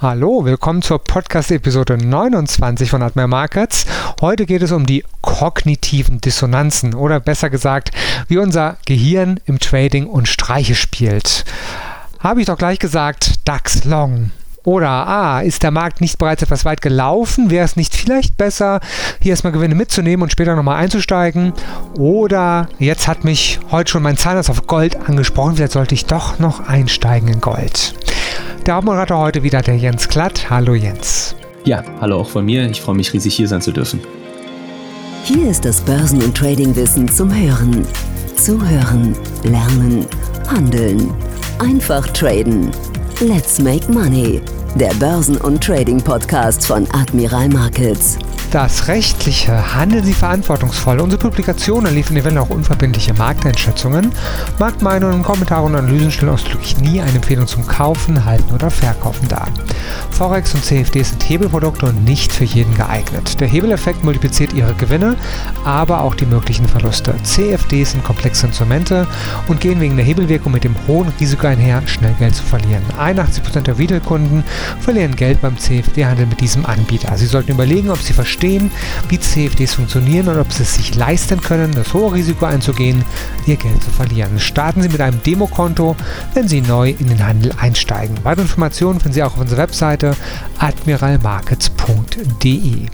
Hallo, willkommen zur Podcast-Episode 29 von Admiral Markets. Heute geht es um die kognitiven Dissonanzen oder besser gesagt, wie unser Gehirn im Trading und Streiche spielt. Habe ich doch gleich gesagt, DAX Long. Oder, ah, ist der Markt nicht bereits etwas weit gelaufen? Wäre es nicht vielleicht besser, hier erstmal Gewinne mitzunehmen und später nochmal einzusteigen? Oder, jetzt hat mich heute schon mein Zahnarzt auf Gold angesprochen, vielleicht sollte ich doch noch einsteigen in Gold. Der Hauptmoderator heute wieder der Jens Klatt. Hallo Jens. Ja, hallo auch von mir. Ich freue mich riesig hier sein zu dürfen. Hier ist das Börsen- und Tradingwissen zum Hören. Zuhören, lernen, handeln. Einfach traden. Let's make money. Der Börsen- und Trading-Podcast von Admiral Markets. Das Rechtliche. Handeln Sie verantwortungsvoll. Unsere Publikationen liefern eventuell auch unverbindliche Markteinschätzungen. Marktmeinungen, Kommentare und Analysen stellen ausdrücklich nie eine Empfehlung zum Kaufen, Halten oder Verkaufen dar. Forex und CFD sind Hebelprodukte und nicht für jeden geeignet. Der Hebeleffekt multipliziert Ihre Gewinne, aber auch die möglichen Verluste. CFDs sind komplexe Instrumente und gehen wegen der Hebelwirkung mit dem hohen Risiko einher, schnell Geld zu verlieren. 81% der Retail-Kunden verlieren Geld beim CFD-Handel mit diesem Anbieter. Sie sollten überlegen, ob Sie verstehen, wie CFDs funktionieren und ob Sie es sich leisten können, das hohe Risiko einzugehen, Ihr Geld zu verlieren. Starten Sie mit einem Demokonto, wenn Sie neu in den Handel einsteigen. Weitere Informationen finden Sie auch auf unserer Webseite admiralmarkets.de.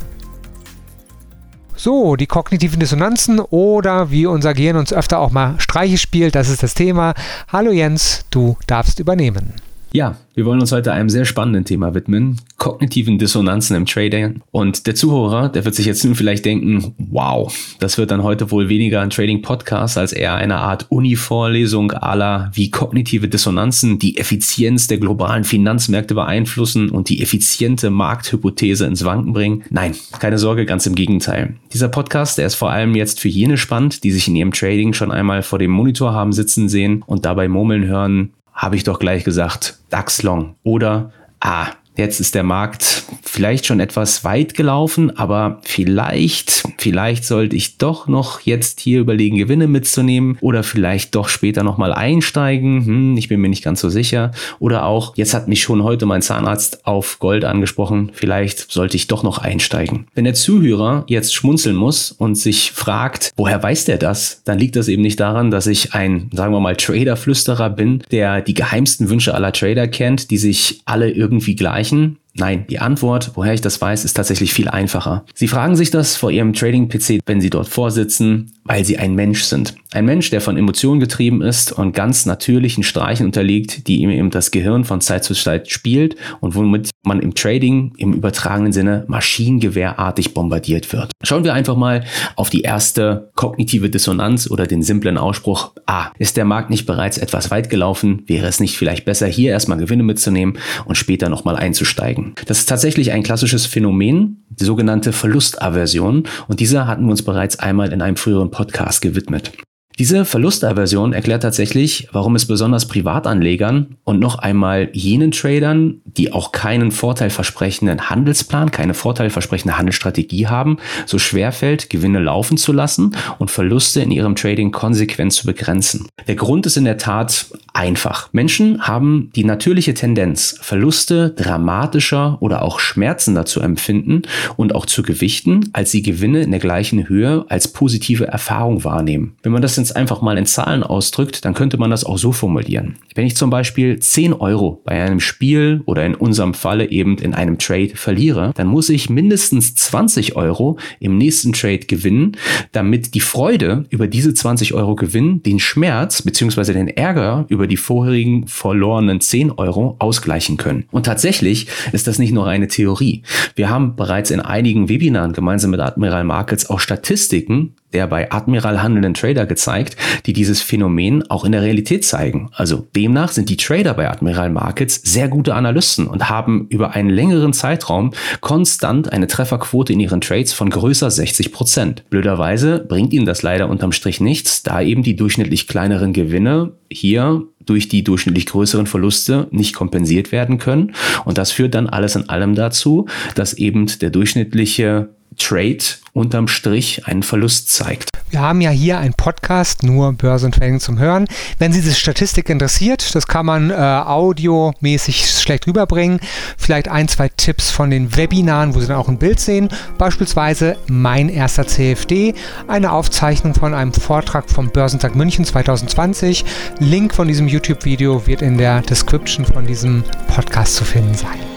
So, die kognitiven Dissonanzen oder wie unser Gehirn uns öfter auch mal Streiche spielt, das ist das Thema. Hallo Jens, du darfst übernehmen. Ja, wir wollen uns heute einem sehr spannenden Thema widmen, kognitiven Dissonanzen im Trading. Und der Zuhörer, der wird sich jetzt nun vielleicht denken, wow, das wird dann heute wohl weniger ein Trading-Podcast als eher eine Art Uni-Vorlesung aller wie kognitive Dissonanzen die Effizienz der globalen Finanzmärkte beeinflussen und die effiziente Markthypothese ins Wanken bringen. Nein, keine Sorge, ganz im Gegenteil. Dieser Podcast, der ist vor allem jetzt für jene spannend, die sich in ihrem Trading schon einmal vor dem Monitor haben sitzen sehen und dabei murmeln hören, habe ich doch gleich gesagt, DAX Long oder ah, Jetzt ist der Markt vielleicht schon etwas weit gelaufen, aber vielleicht, vielleicht sollte ich doch noch jetzt hier überlegen, Gewinne mitzunehmen oder vielleicht doch später nochmal einsteigen. Hm, ich bin mir nicht ganz so sicher. Oder auch, jetzt hat mich schon heute mein Zahnarzt auf Gold angesprochen. Vielleicht sollte ich doch noch einsteigen. Wenn der Zuhörer jetzt schmunzeln muss und sich fragt, woher weiß der das? Dann liegt das eben nicht daran, dass ich ein, sagen wir mal, Trader-Flüsterer bin, der die geheimsten Wünsche aller Trader kennt, die sich alle irgendwie gleich erreichen? Nein, die Antwort, woher ich das weiß, ist tatsächlich viel einfacher. Sie fragen sich das vor Ihrem Trading-PC, wenn Sie dort vorsitzen, weil Sie ein Mensch sind. Ein Mensch, der von Emotionen getrieben ist und ganz natürlichen Streichen unterliegt, die ihm eben das Gehirn von Zeit zu Zeit spielt und womit man im Trading im übertragenen Sinne maschinengewehrartig bombardiert wird. Schauen wir einfach mal auf die erste kognitive Dissonanz oder den simplen Ausspruch, ah, ist der Markt nicht bereits etwas weit gelaufen? Wäre es nicht vielleicht besser, hier erstmal Gewinne mitzunehmen und später nochmal einzusteigen? Das ist tatsächlich ein klassisches Phänomen, die sogenannte Verlustaversion. Und dieser hatten wir uns bereits einmal in einem früheren Podcast gewidmet. Diese Verlustaversion erklärt tatsächlich, warum es besonders Privatanlegern und noch einmal jenen Tradern, die auch keinen vorteilversprechenden Handelsplan, keine vorteilversprechende Handelsstrategie haben, so schwerfällt, Gewinne laufen zu lassen und Verluste in ihrem Trading konsequent zu begrenzen. Der Grund ist in der Tat einfach. Menschen haben die natürliche Tendenz, Verluste dramatischer oder auch schmerzender zu empfinden und auch zu gewichten, als sie Gewinne in der gleichen Höhe als positive Erfahrung wahrnehmen. Wenn man das jetzt einfach mal in Zahlen ausdrückt, dann könnte man das auch so formulieren. Wenn ich zum Beispiel 10 Euro bei einem Spiel oder in unserem Falle eben in einem Trade verliere, dann muss ich mindestens 20 Euro im nächsten Trade gewinnen, damit die Freude über diese 20 Euro Gewinn den Schmerz bzw. den Ärger über die vorherigen verlorenen 10 Euro ausgleichen können. Und tatsächlich ist das nicht nur eine Theorie. Wir haben bereits in einigen Webinaren gemeinsam mit Admiral Markets auch Statistiken der bei Admiral handelnden Trader gezeigt, die dieses Phänomen auch in der Realität zeigen. Also demnach sind die Trader bei Admiral Markets sehr gute Analysten und haben über einen längeren Zeitraum konstant eine Trefferquote in ihren Trades von größer 60 Prozent. Blöderweise bringt ihnen das leider unterm Strich nichts, da eben die durchschnittlich kleineren Gewinne hier durch die durchschnittlich größeren Verluste nicht kompensiert werden können. Und das führt dann alles in allem dazu, dass eben der durchschnittliche Trade unterm Strich einen Verlust zeigt. Wir haben ja hier einen Podcast, nur Börsentrading zum Hören. Wenn Sie diese Statistik interessiert, das kann man äh, audiomäßig schlecht rüberbringen. Vielleicht ein, zwei Tipps von den Webinaren, wo Sie dann auch ein Bild sehen. Beispielsweise mein erster CFD, eine Aufzeichnung von einem Vortrag vom Börsentag München 2020. Link von diesem YouTube-Video wird in der Description von diesem Podcast zu finden sein.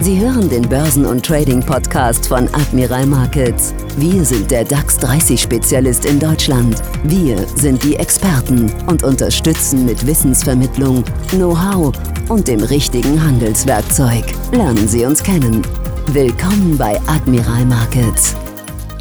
Sie hören den Börsen- und Trading-Podcast von Admiral Markets. Wir sind der DAX 30-Spezialist in Deutschland. Wir sind die Experten und unterstützen mit Wissensvermittlung, Know-how und dem richtigen Handelswerkzeug. Lernen Sie uns kennen. Willkommen bei Admiral Markets.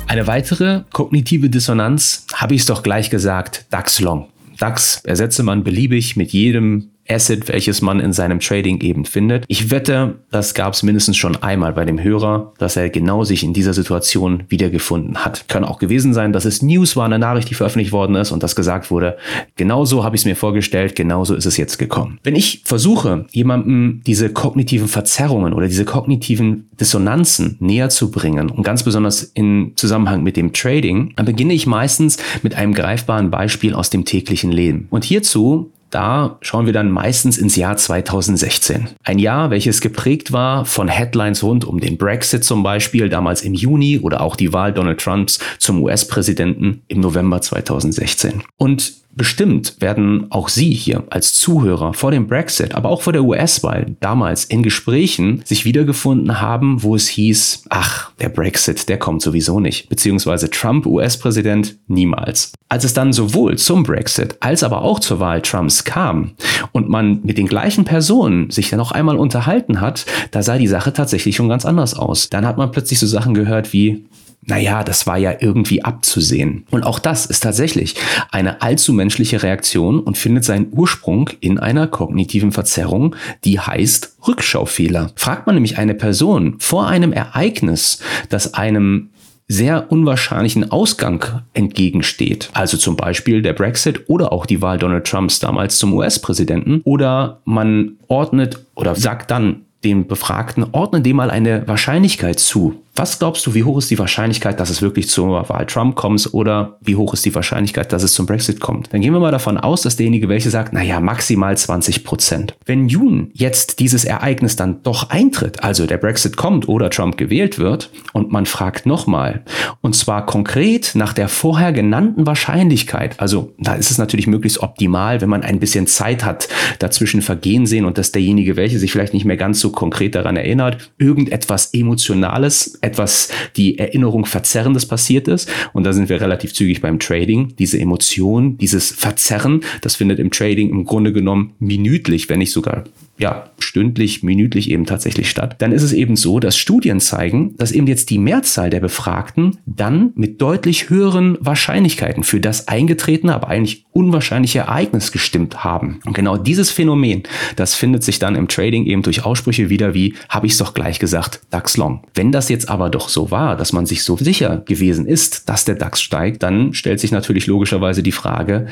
Eine weitere kognitive Dissonanz, habe ich es doch gleich gesagt, DAX Long. DAX ersetze man beliebig mit jedem Asset, welches man in seinem Trading eben findet. Ich wette, das gab es mindestens schon einmal bei dem Hörer, dass er genau sich in dieser Situation wiedergefunden hat. Kann auch gewesen sein, dass es News war, eine Nachricht, die veröffentlicht worden ist und das gesagt wurde. Genauso habe ich es mir vorgestellt, genauso ist es jetzt gekommen. Wenn ich versuche, jemandem diese kognitiven Verzerrungen oder diese kognitiven Dissonanzen näher zu bringen und ganz besonders in Zusammenhang mit dem Trading, dann beginne ich meistens mit einem greifbaren Beispiel aus dem täglichen Leben. Und hierzu da schauen wir dann meistens ins Jahr 2016. Ein Jahr, welches geprägt war von Headlines rund um den Brexit zum Beispiel, damals im Juni oder auch die Wahl Donald Trumps zum US-Präsidenten im November 2016. Und Bestimmt werden auch Sie hier als Zuhörer vor dem Brexit, aber auch vor der US-Wahl damals in Gesprächen sich wiedergefunden haben, wo es hieß, ach, der Brexit, der kommt sowieso nicht, beziehungsweise Trump US-Präsident niemals. Als es dann sowohl zum Brexit als aber auch zur Wahl Trumps kam und man mit den gleichen Personen sich dann noch einmal unterhalten hat, da sah die Sache tatsächlich schon ganz anders aus. Dann hat man plötzlich so Sachen gehört wie, naja, das war ja irgendwie abzusehen. Und auch das ist tatsächlich eine allzu menschliche Reaktion und findet seinen Ursprung in einer kognitiven Verzerrung, die heißt Rückschaufehler. Fragt man nämlich eine Person vor einem Ereignis, das einem sehr unwahrscheinlichen Ausgang entgegensteht. Also zum Beispiel der Brexit oder auch die Wahl Donald Trumps damals zum US-Präsidenten. Oder man ordnet oder sagt dann den Befragten, ordne dem mal eine Wahrscheinlichkeit zu. Was glaubst du, wie hoch ist die Wahrscheinlichkeit, dass es wirklich zur Wahl Trump kommt oder wie hoch ist die Wahrscheinlichkeit, dass es zum Brexit kommt? Dann gehen wir mal davon aus, dass derjenige welche sagt, naja, maximal 20 Prozent. Wenn nun jetzt dieses Ereignis dann doch eintritt, also der Brexit kommt oder Trump gewählt wird und man fragt nochmal, und zwar konkret nach der vorher genannten Wahrscheinlichkeit, also da ist es natürlich möglichst optimal, wenn man ein bisschen Zeit hat, dazwischen vergehen sehen und dass derjenige welche sich vielleicht nicht mehr ganz so konkret daran erinnert, irgendetwas Emotionales, etwas die Erinnerung verzerrendes passiert ist. Und da sind wir relativ zügig beim Trading. Diese Emotion, dieses Verzerren, das findet im Trading im Grunde genommen minütlich, wenn nicht sogar ja, stündlich, minütlich eben tatsächlich statt, dann ist es eben so, dass Studien zeigen, dass eben jetzt die Mehrzahl der Befragten dann mit deutlich höheren Wahrscheinlichkeiten für das eingetretene, aber eigentlich unwahrscheinliche Ereignis gestimmt haben. Und genau dieses Phänomen, das findet sich dann im Trading eben durch Aussprüche wieder wie, habe ich es doch gleich gesagt, DAX Long. Wenn das jetzt aber doch so war, dass man sich so sicher gewesen ist, dass der DAX steigt, dann stellt sich natürlich logischerweise die Frage,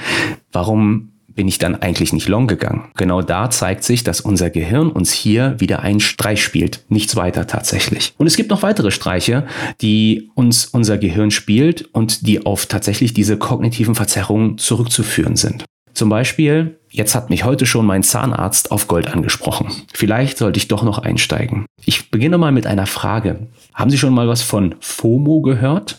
warum bin ich dann eigentlich nicht long gegangen. Genau da zeigt sich, dass unser Gehirn uns hier wieder einen Streich spielt. Nichts weiter tatsächlich. Und es gibt noch weitere Streiche, die uns unser Gehirn spielt und die auf tatsächlich diese kognitiven Verzerrungen zurückzuführen sind. Zum Beispiel, jetzt hat mich heute schon mein Zahnarzt auf Gold angesprochen. Vielleicht sollte ich doch noch einsteigen. Ich beginne mal mit einer Frage. Haben Sie schon mal was von FOMO gehört?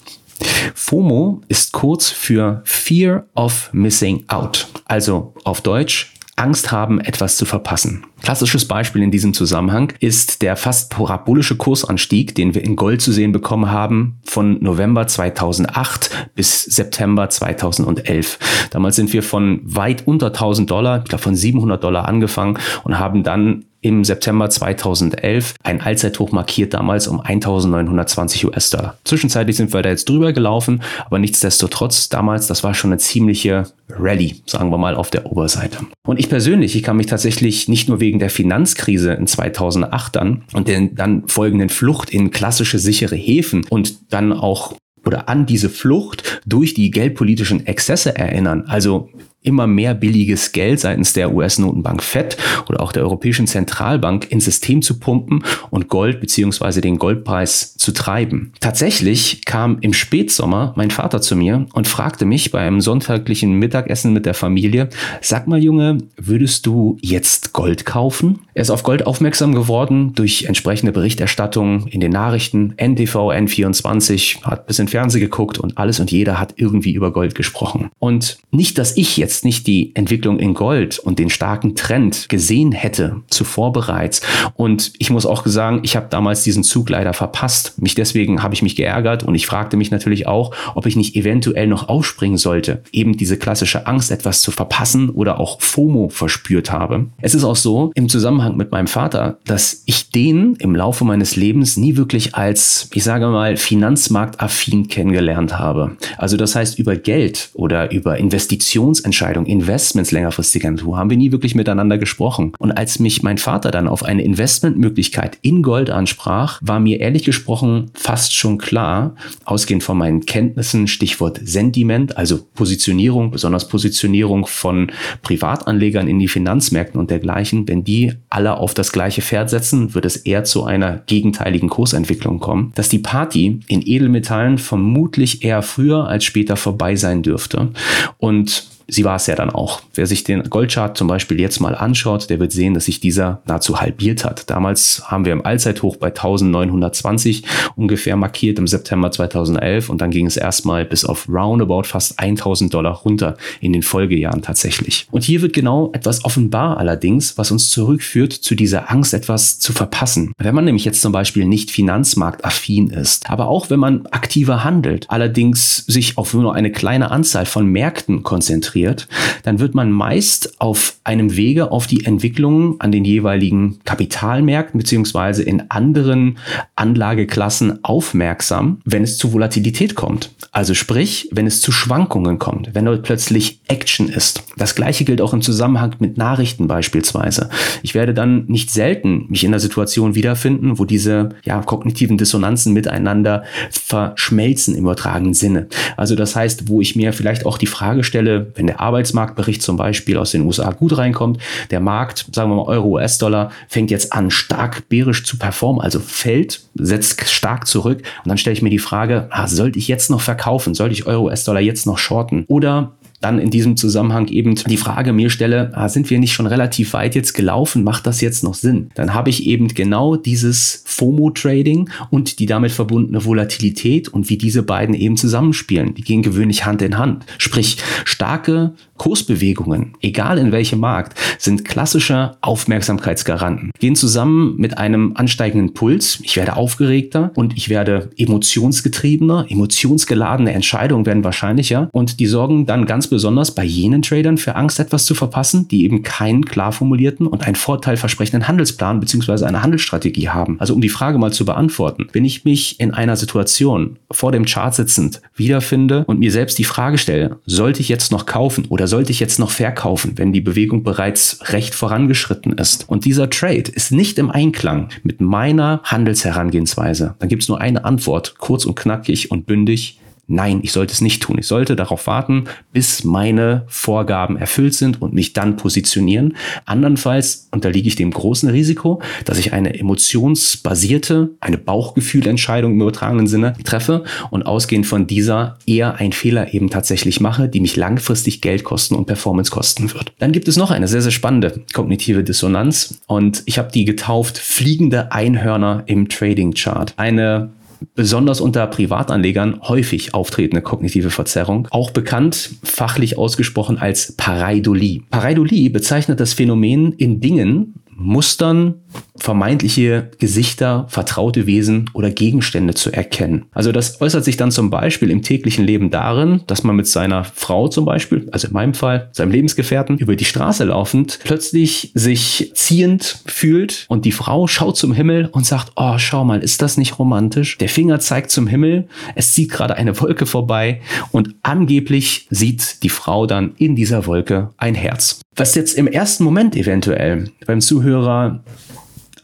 FOMO ist kurz für Fear of Missing Out. Also auf Deutsch Angst haben, etwas zu verpassen. Klassisches Beispiel in diesem Zusammenhang ist der fast parabolische Kursanstieg, den wir in Gold zu sehen bekommen haben, von November 2008 bis September 2011. Damals sind wir von weit unter 1000 Dollar, ich glaube von 700 Dollar angefangen und haben dann im September 2011 ein Allzeithoch markiert, damals um 1920 US-Dollar. Zwischenzeitlich sind wir da jetzt drüber gelaufen, aber nichtsdestotrotz, damals, das war schon eine ziemliche Rallye, sagen wir mal, auf der Oberseite. Und ich persönlich, ich kann mich tatsächlich nicht nur wegen der Finanzkrise in 2008 dann und den dann folgenden Flucht in klassische sichere Häfen und dann auch oder an diese Flucht durch die geldpolitischen Exzesse erinnern. Also immer mehr billiges Geld seitens der US-Notenbank Fed oder auch der Europäischen Zentralbank ins System zu pumpen und Gold bzw. den Goldpreis zu treiben. Tatsächlich kam im Spätsommer mein Vater zu mir und fragte mich bei einem sonntaglichen Mittagessen mit der Familie, sag mal Junge, würdest du jetzt Gold kaufen? Er ist auf Gold aufmerksam geworden durch entsprechende Berichterstattung in den Nachrichten, NTV, N24, hat ein bisschen Fernsehen geguckt und alles und jeder hat irgendwie über Gold gesprochen. Und nicht, dass ich jetzt nicht die Entwicklung in Gold und den starken Trend gesehen hätte, zuvor bereits. Und ich muss auch sagen, ich habe damals diesen Zug leider verpasst. Mich deswegen habe ich mich geärgert und ich fragte mich natürlich auch, ob ich nicht eventuell noch aufspringen sollte. Eben diese klassische Angst, etwas zu verpassen oder auch FOMO verspürt habe. Es ist auch so im Zusammenhang mit meinem Vater, dass ich den im Laufe meines Lebens nie wirklich als, ich sage mal, finanzmarktaffin kennengelernt habe. Also das heißt, über Geld oder über Investitionsentscheidungen, Investments längerfristiger Natur haben wir nie wirklich miteinander gesprochen. Und als mich mein Vater dann auf eine Investmentmöglichkeit in Gold ansprach, war mir ehrlich gesprochen fast schon klar, ausgehend von meinen Kenntnissen, Stichwort Sentiment, also Positionierung, besonders Positionierung von Privatanlegern in die Finanzmärkten und dergleichen, wenn die alle auf das gleiche Pferd setzen, wird es eher zu einer gegenteiligen Kursentwicklung kommen, dass die Party in Edelmetallen vermutlich eher früher als später vorbei sein dürfte. Und sie war es ja dann auch. Wer sich den Goldchart zum Beispiel jetzt mal anschaut, der wird sehen, dass sich dieser nahezu halbiert hat. Damals haben wir im Allzeithoch bei 1920 ungefähr markiert im September 2011 und dann ging es erstmal bis auf roundabout fast 1000 Dollar runter in den Folgejahren tatsächlich. Und hier wird genau etwas offenbar allerdings, was uns zurückführt zu dieser Angst, etwas zu verpassen. Wenn man nämlich jetzt zum Beispiel nicht finanzmarktaffin ist, aber auch wenn man aktiver handelt, allerdings sich auf nur eine kleine Anzahl von Märkten konzentriert, konzentriert, dann wird man meist auf einem Wege auf die Entwicklungen an den jeweiligen Kapitalmärkten beziehungsweise in anderen Anlageklassen aufmerksam, wenn es zu Volatilität kommt. Also sprich, wenn es zu Schwankungen kommt, wenn dort plötzlich Action ist. Das gleiche gilt auch im Zusammenhang mit Nachrichten beispielsweise. Ich werde dann nicht selten mich in der Situation wiederfinden, wo diese ja, kognitiven Dissonanzen miteinander verschmelzen im übertragenen Sinne. Also das heißt, wo ich mir vielleicht auch die Frage stelle, wenn wenn der Arbeitsmarktbericht zum Beispiel aus den USA gut reinkommt, der Markt, sagen wir mal Euro, US-Dollar, fängt jetzt an stark bärisch zu performen, also fällt, setzt stark zurück und dann stelle ich mir die Frage, ah, sollte ich jetzt noch verkaufen? Sollte ich Euro, US-Dollar jetzt noch shorten? Oder dann in diesem Zusammenhang eben die Frage mir stelle, ah, sind wir nicht schon relativ weit jetzt gelaufen? Macht das jetzt noch Sinn? Dann habe ich eben genau dieses FOMO-Trading und die damit verbundene Volatilität und wie diese beiden eben zusammenspielen. Die gehen gewöhnlich Hand in Hand. Sprich, starke Kursbewegungen, egal in welchem Markt, sind klassische Aufmerksamkeitsgaranten. Gehen zusammen mit einem ansteigenden Puls. Ich werde aufgeregter und ich werde emotionsgetriebener. Emotionsgeladene Entscheidungen werden wahrscheinlicher und die sorgen dann ganz besonders bei jenen Tradern für Angst, etwas zu verpassen, die eben keinen klar formulierten und einen vorteilversprechenden Handelsplan bzw. eine Handelsstrategie haben. Also um die Frage mal zu beantworten, wenn ich mich in einer Situation vor dem Chart sitzend wiederfinde und mir selbst die Frage stelle, sollte ich jetzt noch kaufen oder sollte ich jetzt noch verkaufen, wenn die Bewegung bereits recht vorangeschritten ist und dieser Trade ist nicht im Einklang mit meiner Handelsherangehensweise, dann gibt es nur eine Antwort, kurz und knackig und bündig, nein, ich sollte es nicht tun. Ich sollte darauf warten, bis meine Vorgaben erfüllt sind und mich dann positionieren. Andernfalls unterliege ich dem großen Risiko, dass ich eine emotionsbasierte, eine Bauchgefühlentscheidung im übertragenen Sinne treffe und ausgehend von dieser eher ein Fehler eben tatsächlich mache, die mich langfristig Geld kosten und Performance kosten wird. Dann gibt es noch eine sehr, sehr spannende kognitive Dissonanz und ich habe die getauft fliegende Einhörner im Trading Chart. Eine besonders unter Privatanlegern häufig auftretende kognitive Verzerrung, auch bekannt fachlich ausgesprochen als Pareidolie. Pareidolie bezeichnet das Phänomen in Dingen, Mustern, vermeintliche Gesichter, vertraute Wesen oder Gegenstände zu erkennen. Also das äußert sich dann zum Beispiel im täglichen Leben darin, dass man mit seiner Frau zum Beispiel, also in meinem Fall, seinem Lebensgefährten, über die Straße laufend, plötzlich sich ziehend fühlt und die Frau schaut zum Himmel und sagt, oh, schau mal, ist das nicht romantisch? Der Finger zeigt zum Himmel, es zieht gerade eine Wolke vorbei und angeblich sieht die Frau dann in dieser Wolke ein Herz. Was jetzt im ersten Moment eventuell beim Zuhörer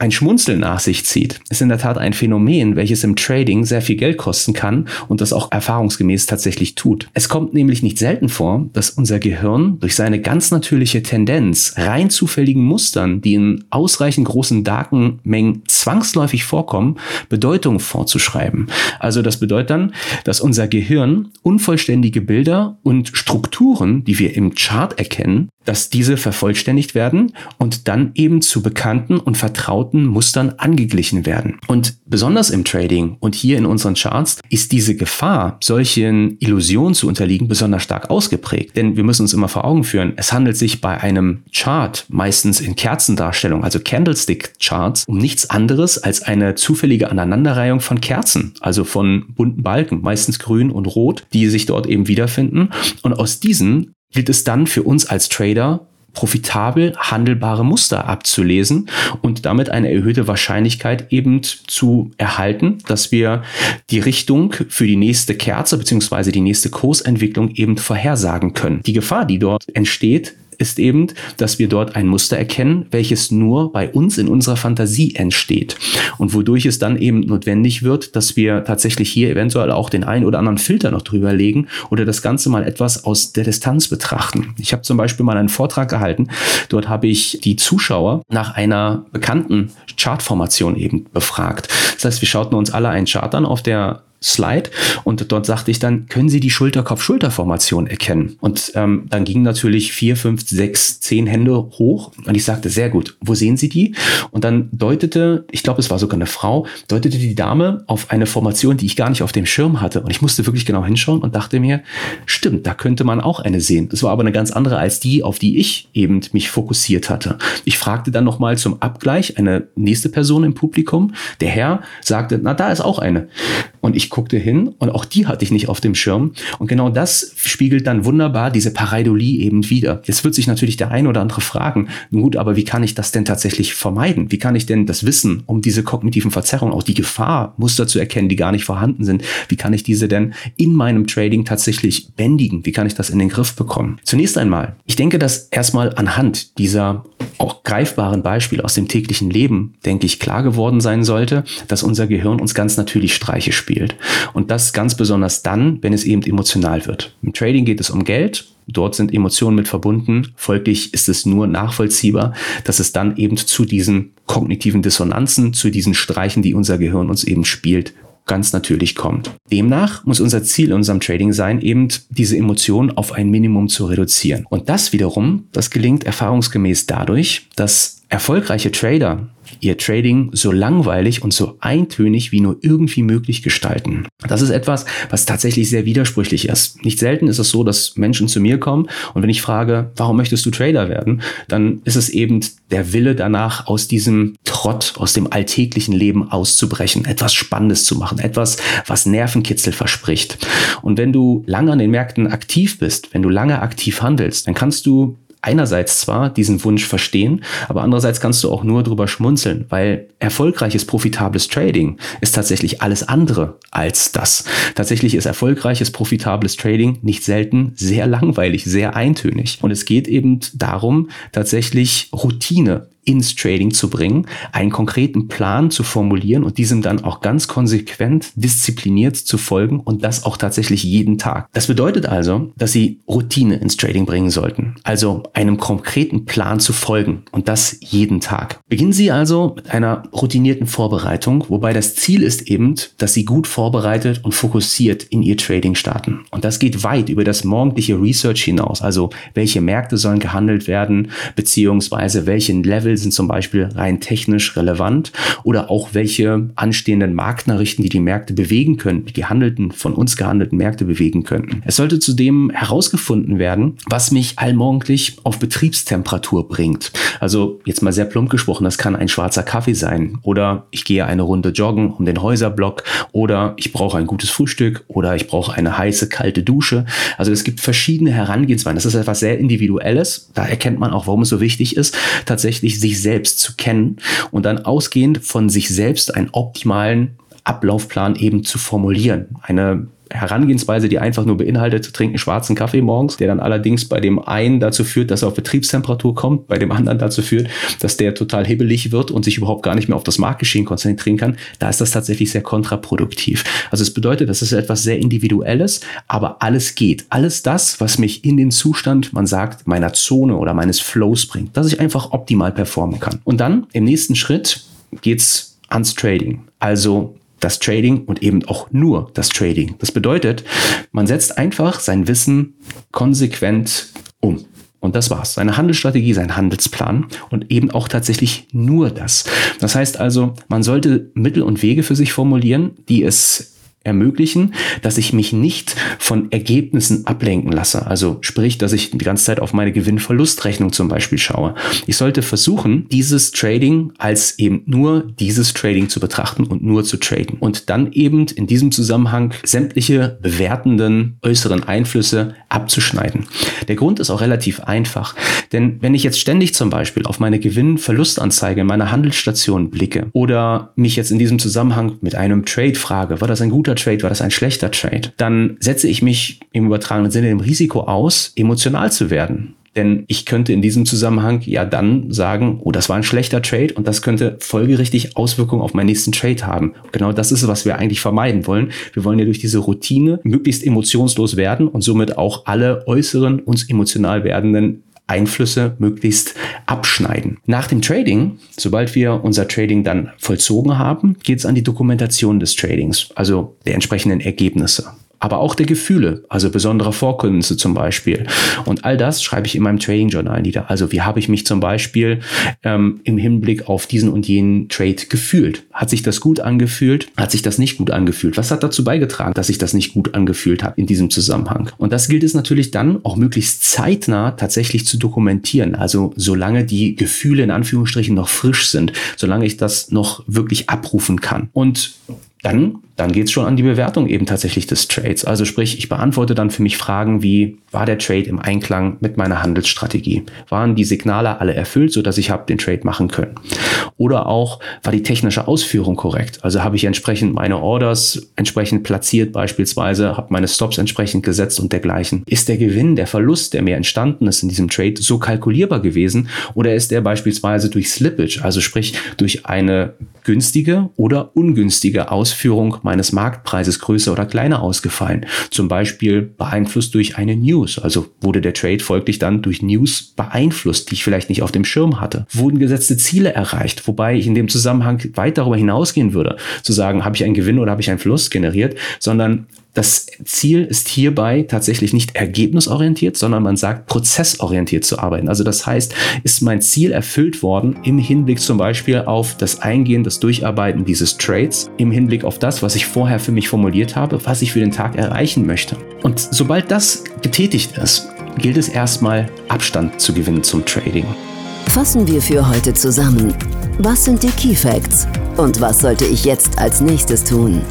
ein Schmunzeln nach sich zieht, ist in der Tat ein Phänomen, welches im Trading sehr viel Geld kosten kann und das auch erfahrungsgemäß tatsächlich tut. Es kommt nämlich nicht selten vor, dass unser Gehirn durch seine ganz natürliche Tendenz rein zufälligen Mustern, die in ausreichend großen Datenmengen zwangsläufig vorkommen, Bedeutung vorzuschreiben. Also das bedeutet dann, dass unser Gehirn unvollständige Bilder und Strukturen, die wir im Chart erkennen, dass diese vervollständigt werden und dann eben zu bekannten und vertrauten Mustern angeglichen werden. Und besonders im Trading und hier in unseren Charts ist diese Gefahr, solchen Illusionen zu unterliegen, besonders stark ausgeprägt. Denn wir müssen uns immer vor Augen führen, es handelt sich bei einem Chart, meistens in Kerzendarstellung, also Candlestick-Charts, um nichts anderes als eine zufällige Aneinanderreihung von Kerzen, also von bunten Balken, meistens grün und rot, die sich dort eben wiederfinden. Und aus diesen gilt es dann für uns als Trader, profitabel handelbare Muster abzulesen und damit eine erhöhte Wahrscheinlichkeit eben zu erhalten, dass wir die Richtung für die nächste Kerze beziehungsweise die nächste Kursentwicklung eben vorhersagen können. Die Gefahr, die dort entsteht, ist eben, dass wir dort ein Muster erkennen, welches nur bei uns in unserer Fantasie entsteht und wodurch es dann eben notwendig wird, dass wir tatsächlich hier eventuell auch den einen oder anderen Filter noch drüber legen oder das Ganze mal etwas aus der Distanz betrachten. Ich habe zum Beispiel mal einen Vortrag gehalten, dort habe ich die Zuschauer nach einer bekannten Chartformation eben befragt. Das heißt, wir schauten uns alle einen Chart an auf der Slide und dort sagte ich dann, können Sie die Schulter-Kopf-Schulter-Formation erkennen? Und ähm, dann gingen natürlich vier, fünf, sechs, zehn Hände hoch und ich sagte, sehr gut, wo sehen Sie die? Und dann deutete, ich glaube, es war sogar eine Frau, deutete die Dame auf eine Formation, die ich gar nicht auf dem Schirm hatte und ich musste wirklich genau hinschauen und dachte mir, stimmt, da könnte man auch eine sehen. Das war aber eine ganz andere als die, auf die ich eben mich fokussiert hatte. Ich fragte dann nochmal zum Abgleich eine nächste Person im Publikum. Der Herr sagte, na, da ist auch eine. Und ich guckte hin und auch die hatte ich nicht auf dem Schirm. Und genau das spiegelt dann wunderbar diese Pareidolie eben wieder. Jetzt wird sich natürlich der ein oder andere fragen, nun gut, aber wie kann ich das denn tatsächlich vermeiden? Wie kann ich denn das Wissen um diese kognitiven Verzerrungen, auch die Gefahr, Muster zu erkennen, die gar nicht vorhanden sind, wie kann ich diese denn in meinem Trading tatsächlich bändigen? Wie kann ich das in den Griff bekommen? Zunächst einmal, ich denke, dass erstmal anhand dieser auch greifbaren Beispiele aus dem täglichen Leben, denke ich, klar geworden sein sollte, dass unser Gehirn uns ganz natürlich Streiche spielt. Und das ganz besonders dann, wenn es eben emotional wird. Im Trading geht es um Geld. Dort sind Emotionen mit verbunden. Folglich ist es nur nachvollziehbar, dass es dann eben zu diesen kognitiven Dissonanzen, zu diesen Streichen, die unser Gehirn uns eben spielt, ganz natürlich kommt. Demnach muss unser Ziel in unserem Trading sein, eben diese Emotionen auf ein Minimum zu reduzieren. Und das wiederum, das gelingt erfahrungsgemäß dadurch, dass erfolgreiche Trader ihr Trading so langweilig und so eintönig wie nur irgendwie möglich gestalten. Das ist etwas, was tatsächlich sehr widersprüchlich ist. Nicht selten ist es so, dass Menschen zu mir kommen und wenn ich frage, warum möchtest du Trader werden, dann ist es eben der Wille danach, aus diesem Trott, aus dem alltäglichen Leben auszubrechen, etwas Spannendes zu machen, etwas, was Nervenkitzel verspricht. Und wenn du lange an den Märkten aktiv bist, wenn du lange aktiv handelst, dann kannst du einerseits zwar diesen Wunsch verstehen, aber andererseits kannst du auch nur drüber schmunzeln, weil erfolgreiches, profitables Trading ist tatsächlich alles andere als das. Tatsächlich ist erfolgreiches, profitables Trading nicht selten sehr langweilig, sehr eintönig. Und es geht eben darum, tatsächlich Routine ins Trading zu bringen, einen konkreten Plan zu formulieren und diesem dann auch ganz konsequent, diszipliniert zu folgen und das auch tatsächlich jeden Tag. Das bedeutet also, dass Sie Routine ins Trading bringen sollten, also einem konkreten Plan zu folgen und das jeden Tag. Beginnen Sie also mit einer routinierten Vorbereitung, wobei das Ziel ist eben, dass Sie gut vorbereitet und fokussiert in Ihr Trading starten. Und das geht weit über das morgendliche Research hinaus, also welche Märkte sollen gehandelt werden, beziehungsweise welchen Level will, sind zum Beispiel rein technisch relevant oder auch welche anstehenden Marktnachrichten, die die Märkte bewegen können, die gehandelten, von uns gehandelten Märkte bewegen könnten. Es sollte zudem herausgefunden werden, was mich allmorgendlich auf Betriebstemperatur bringt. Also jetzt mal sehr plump gesprochen, das kann ein schwarzer Kaffee sein oder ich gehe eine Runde joggen um den Häuserblock oder ich brauche ein gutes Frühstück oder ich brauche eine heiße, kalte Dusche. Also es gibt verschiedene Herangehensweisen. Das ist etwas sehr Individuelles. Da erkennt man auch, warum es so wichtig ist, tatsächlich sich selbst zu kennen und dann ausgehend von sich selbst einen optimalen Ablaufplan eben zu formulieren. Eine Herangehensweise, die einfach nur beinhaltet, trinken schwarzen Kaffee morgens, der dann allerdings bei dem einen dazu führt, dass er auf Betriebstemperatur kommt, bei dem anderen dazu führt, dass der total hibbelig wird und sich überhaupt gar nicht mehr auf das Marktgeschehen konzentrieren kann, da ist das tatsächlich sehr kontraproduktiv. Also es bedeutet, das ist etwas sehr Individuelles, aber alles geht. Alles das, was mich in den Zustand, man sagt, meiner Zone oder meines Flows bringt, dass ich einfach optimal performen kann. Und dann im nächsten Schritt geht's ans Trading. Also das Trading und eben auch nur das Trading. Das bedeutet, man setzt einfach sein Wissen konsequent um. Und das war's. Seine Handelsstrategie, sein Handelsplan und eben auch tatsächlich nur das. Das heißt also, man sollte Mittel und Wege für sich formulieren, die es ermöglichen, dass ich mich nicht von Ergebnissen ablenken lasse. Also sprich, dass ich die ganze Zeit auf meine Gewinn-Verlust-Rechnung zum Beispiel schaue. Ich sollte versuchen, dieses Trading als eben nur dieses Trading zu betrachten und nur zu traden. Und dann eben in diesem Zusammenhang sämtliche bewertenden äußeren Einflüsse abzuschneiden. Der Grund ist auch relativ einfach. Denn wenn ich jetzt ständig zum Beispiel auf meine Gewinn-Verlustanzeige in meiner Handelsstation blicke oder mich jetzt in diesem Zusammenhang mit einem Trade frage, war das ein guter guter Trade, war das ein schlechter Trade, dann setze ich mich im übertragenen Sinne dem Risiko aus, emotional zu werden. Denn ich könnte in diesem Zusammenhang ja dann sagen, oh, das war ein schlechter Trade und das könnte folgerichtig Auswirkungen auf meinen nächsten Trade haben. Genau das ist es, was wir eigentlich vermeiden wollen. Wir wollen ja durch diese Routine möglichst emotionslos werden und somit auch alle äußeren uns emotional werdenden Einflüsse möglichst abschneiden. Nach dem Trading, sobald wir unser Trading dann vollzogen haben, geht es an die Dokumentation des Tradings, also der entsprechenden Ergebnisse aber auch der Gefühle, also besondere Vorkommnisse zum Beispiel. Und all das schreibe ich in meinem Trading Journal nieder. Also wie habe ich mich zum Beispiel ähm, im Hinblick auf diesen und jenen Trade gefühlt? Hat sich das gut angefühlt? Hat sich das nicht gut angefühlt? Was hat dazu beigetragen, dass sich das nicht gut angefühlt hat in diesem Zusammenhang? Und das gilt es natürlich dann auch möglichst zeitnah tatsächlich zu dokumentieren. Also solange die Gefühle in Anführungsstrichen noch frisch sind, solange ich das noch wirklich abrufen kann. Und dann, dann geht es schon an die Bewertung eben tatsächlich des Trades. Also sprich, ich beantworte dann für mich Fragen wie, war der Trade im Einklang mit meiner Handelsstrategie? Waren die Signale alle erfüllt, sodass ich habe den Trade machen können? Oder auch, war die technische Ausführung korrekt? Also habe ich entsprechend meine Orders entsprechend platziert beispielsweise, habe meine Stops entsprechend gesetzt und dergleichen. Ist der Gewinn, der Verlust, der mir entstanden ist in diesem Trade, so kalkulierbar gewesen? Oder ist der beispielsweise durch Slippage, also sprich durch eine günstige oder ungünstige Ausführung meines Marktpreises größer oder kleiner ausgefallen. Zum Beispiel beeinflusst durch eine News. Also wurde der Trade folglich dann durch News beeinflusst, die ich vielleicht nicht auf dem Schirm hatte. Wurden gesetzte Ziele erreicht, wobei ich in dem Zusammenhang weit darüber hinausgehen würde, zu sagen, habe ich einen Gewinn oder habe ich einen Verlust generiert, sondern das Ziel ist hierbei tatsächlich nicht ergebnisorientiert, sondern man sagt prozessorientiert zu arbeiten. Also das heißt, ist mein Ziel erfüllt worden im Hinblick zum Beispiel auf das Eingehen, das Durcharbeiten dieses Trades, im Hinblick auf das, was ich vorher für mich formuliert habe, was ich für den Tag erreichen möchte. Und sobald das getätigt ist, gilt es erstmal Abstand zu gewinnen zum Trading. Fassen wir für heute zusammen. Was sind die Key Facts? Und was sollte ich jetzt als nächstes tun?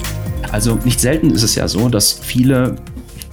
Also nicht selten ist es ja so, dass viele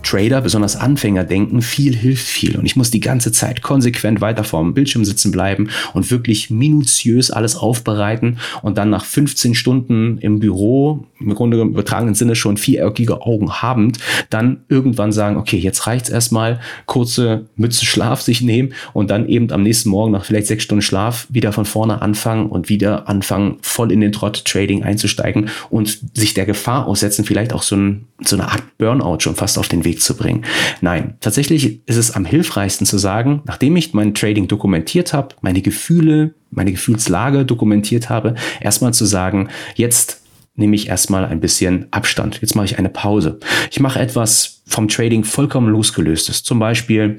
Trader, besonders Anfänger, denken, viel hilft viel. Und ich muss die ganze Zeit konsequent weiter vorm Bildschirm sitzen bleiben und wirklich minutiös alles aufbereiten und dann nach 15 Stunden im Büro, im Grunde im übertragenen Sinne schon viereckige Augen habend, dann irgendwann sagen, okay, jetzt reicht's erstmal, kurze Mütze Schlaf sich nehmen und dann eben am nächsten Morgen nach vielleicht sechs Stunden Schlaf wieder von vorne anfangen und wieder anfangen, voll in den Trott Trading einzusteigen und sich der Gefahr aussetzen, vielleicht auch so, ein, so eine Art Burnout schon fast auf den Weg Weg zu bringen. Nein, tatsächlich ist es am hilfreichsten zu sagen, nachdem ich mein Trading dokumentiert habe, meine Gefühle, meine Gefühlslage dokumentiert habe, erstmal zu sagen, jetzt nehme ich erstmal ein bisschen Abstand. Jetzt mache ich eine Pause. Ich mache etwas vom Trading vollkommen losgelöstes. Zum Beispiel,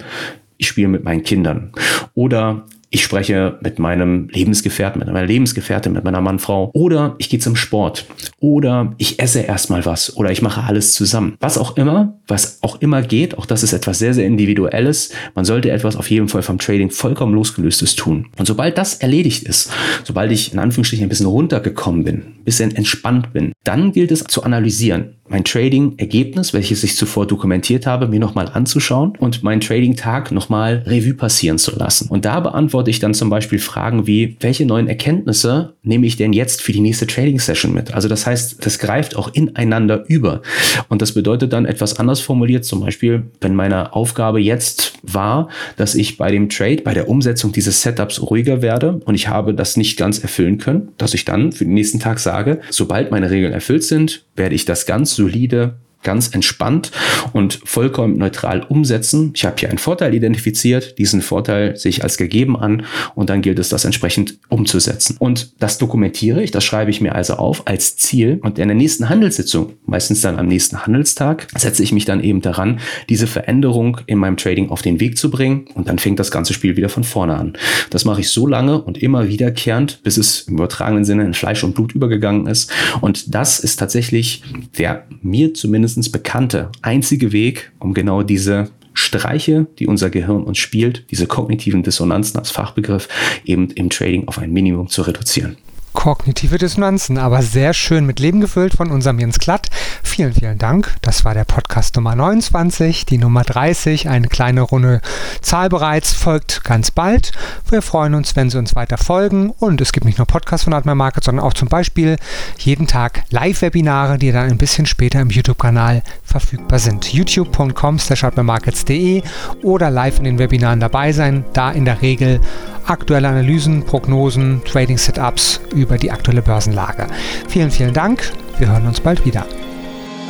ich spiele mit meinen Kindern oder ich spreche mit meinem Lebensgefährten, mit meiner Lebensgefährtin, mit meiner Mannfrau oder ich gehe zum Sport oder ich esse erstmal was oder ich mache alles zusammen. Was auch immer, was auch immer geht, auch das ist etwas sehr, sehr individuelles. Man sollte etwas auf jeden Fall vom Trading vollkommen losgelöstes tun. Und sobald das erledigt ist, sobald ich in Anführungsstrichen ein bisschen runtergekommen bin, ein bisschen entspannt bin, Dann gilt es zu analysieren mein Trading-Ergebnis, welches ich zuvor dokumentiert habe, mir nochmal anzuschauen und meinen Trading-Tag nochmal Revue passieren zu lassen. Und da beantworte ich dann zum Beispiel Fragen wie, welche neuen Erkenntnisse nehme ich denn jetzt für die nächste Trading-Session mit? Also das heißt, das greift auch ineinander über. Und das bedeutet dann etwas anders formuliert, zum Beispiel, wenn meine Aufgabe jetzt war, dass ich bei dem Trade, bei der Umsetzung dieses Setups ruhiger werde und ich habe das nicht ganz erfüllen können, dass ich dann für den nächsten Tag sage, sobald meine Regeln erfüllt sind, werde ich das ganz solide ganz entspannt und vollkommen neutral umsetzen. Ich habe hier einen Vorteil identifiziert, diesen Vorteil sehe ich als gegeben an und dann gilt es, das entsprechend umzusetzen. Und das dokumentiere ich, das schreibe ich mir also auf als Ziel und in der nächsten Handelssitzung, meistens dann am nächsten Handelstag, setze ich mich dann eben daran, diese Veränderung in meinem Trading auf den Weg zu bringen und dann fängt das ganze Spiel wieder von vorne an. Das mache ich so lange und immer wiederkehrend, bis es im übertragenen Sinne in Fleisch und Blut übergegangen ist und das ist tatsächlich der mir zumindest mindestens bekannte einzige Weg, um genau diese Streiche, die unser Gehirn uns spielt, diese kognitiven Dissonanzen als Fachbegriff, eben im Trading auf ein Minimum zu reduzieren. Kognitive Dissonanzen, aber sehr schön mit Leben gefüllt von unserem Jens Klatt. Vielen, vielen Dank. Das war der Podcast Nummer 29, die Nummer 30, eine kleine runde Zahl bereits, folgt ganz bald. Wir freuen uns, wenn Sie uns weiter folgen und es gibt nicht nur Podcasts von Admiral Market, sondern auch zum Beispiel jeden Tag Live-Webinare, die dann ein bisschen später im YouTube-Kanal verfügbar sind. youtube.com slash oder live in den Webinaren dabei sein, da in der Regel aktuelle Analysen, Prognosen, Trading-Setups über die aktuelle Börsenlage. Vielen, vielen Dank. Wir hören uns bald wieder.